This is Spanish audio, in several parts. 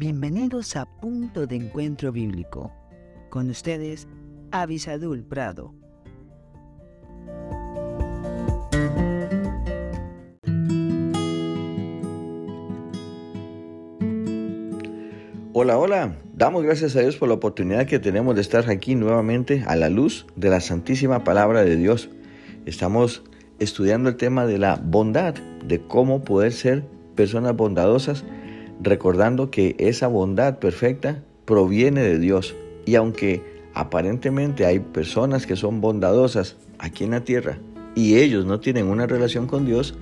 Bienvenidos a Punto de Encuentro Bíblico. Con ustedes, Avisadul Prado. Hola, hola. Damos gracias a Dios por la oportunidad que tenemos de estar aquí nuevamente a la luz de la Santísima Palabra de Dios. Estamos estudiando el tema de la bondad, de cómo poder ser personas bondadosas, recordando que esa bondad perfecta proviene de Dios. Y aunque aparentemente hay personas que son bondadosas aquí en la tierra y ellos no tienen una relación con Dios,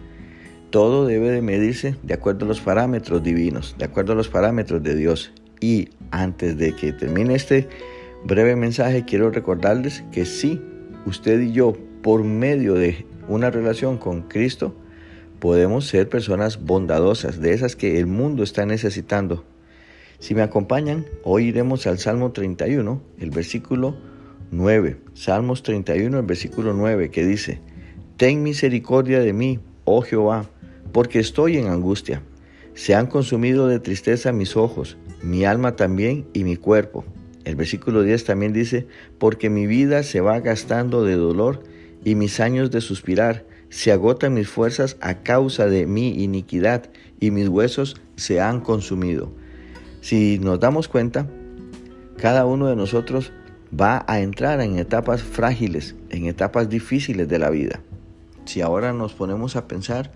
todo debe de medirse de acuerdo a los parámetros divinos, de acuerdo a los parámetros de Dios. Y antes de que termine este breve mensaje, quiero recordarles que sí, usted y yo, por medio de una relación con Cristo, podemos ser personas bondadosas, de esas que el mundo está necesitando. Si me acompañan, hoy iremos al Salmo 31, el versículo 9. Salmos 31, el versículo 9, que dice, Ten misericordia de mí, oh Jehová, porque estoy en angustia. Se han consumido de tristeza mis ojos, mi alma también y mi cuerpo. El versículo 10 también dice, porque mi vida se va gastando de dolor y mis años de suspirar, se agotan mis fuerzas a causa de mi iniquidad y mis huesos se han consumido. Si nos damos cuenta, cada uno de nosotros va a entrar en etapas frágiles, en etapas difíciles de la vida. Si ahora nos ponemos a pensar,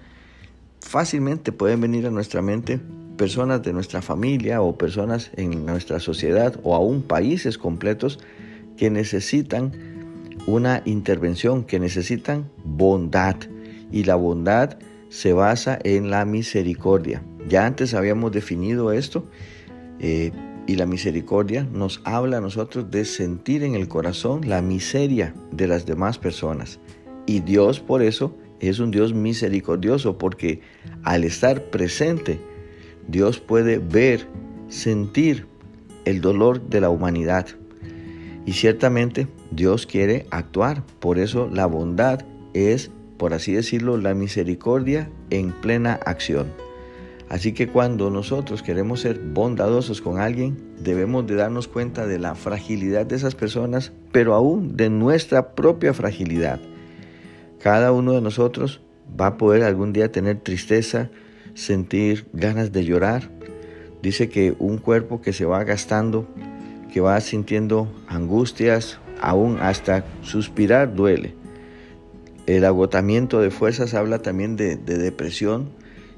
fácilmente pueden venir a nuestra mente personas de nuestra familia o personas en nuestra sociedad o aún países completos que necesitan una intervención, que necesitan bondad. Y la bondad se basa en la misericordia. Ya antes habíamos definido esto eh, y la misericordia nos habla a nosotros de sentir en el corazón la miseria de las demás personas. Y Dios por eso es un Dios misericordioso porque al estar presente, Dios puede ver, sentir el dolor de la humanidad. Y ciertamente Dios quiere actuar. Por eso la bondad es, por así decirlo, la misericordia en plena acción. Así que cuando nosotros queremos ser bondadosos con alguien, debemos de darnos cuenta de la fragilidad de esas personas, pero aún de nuestra propia fragilidad. Cada uno de nosotros va a poder algún día tener tristeza, sentir ganas de llorar. Dice que un cuerpo que se va gastando, que va sintiendo angustias, aún hasta suspirar duele. El agotamiento de fuerzas habla también de, de depresión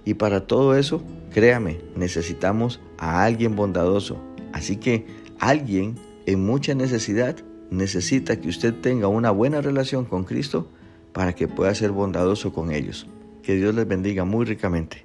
y para todo eso, créame, necesitamos a alguien bondadoso. Así que alguien en mucha necesidad necesita que usted tenga una buena relación con Cristo para que pueda ser bondadoso con ellos. Que Dios les bendiga muy ricamente.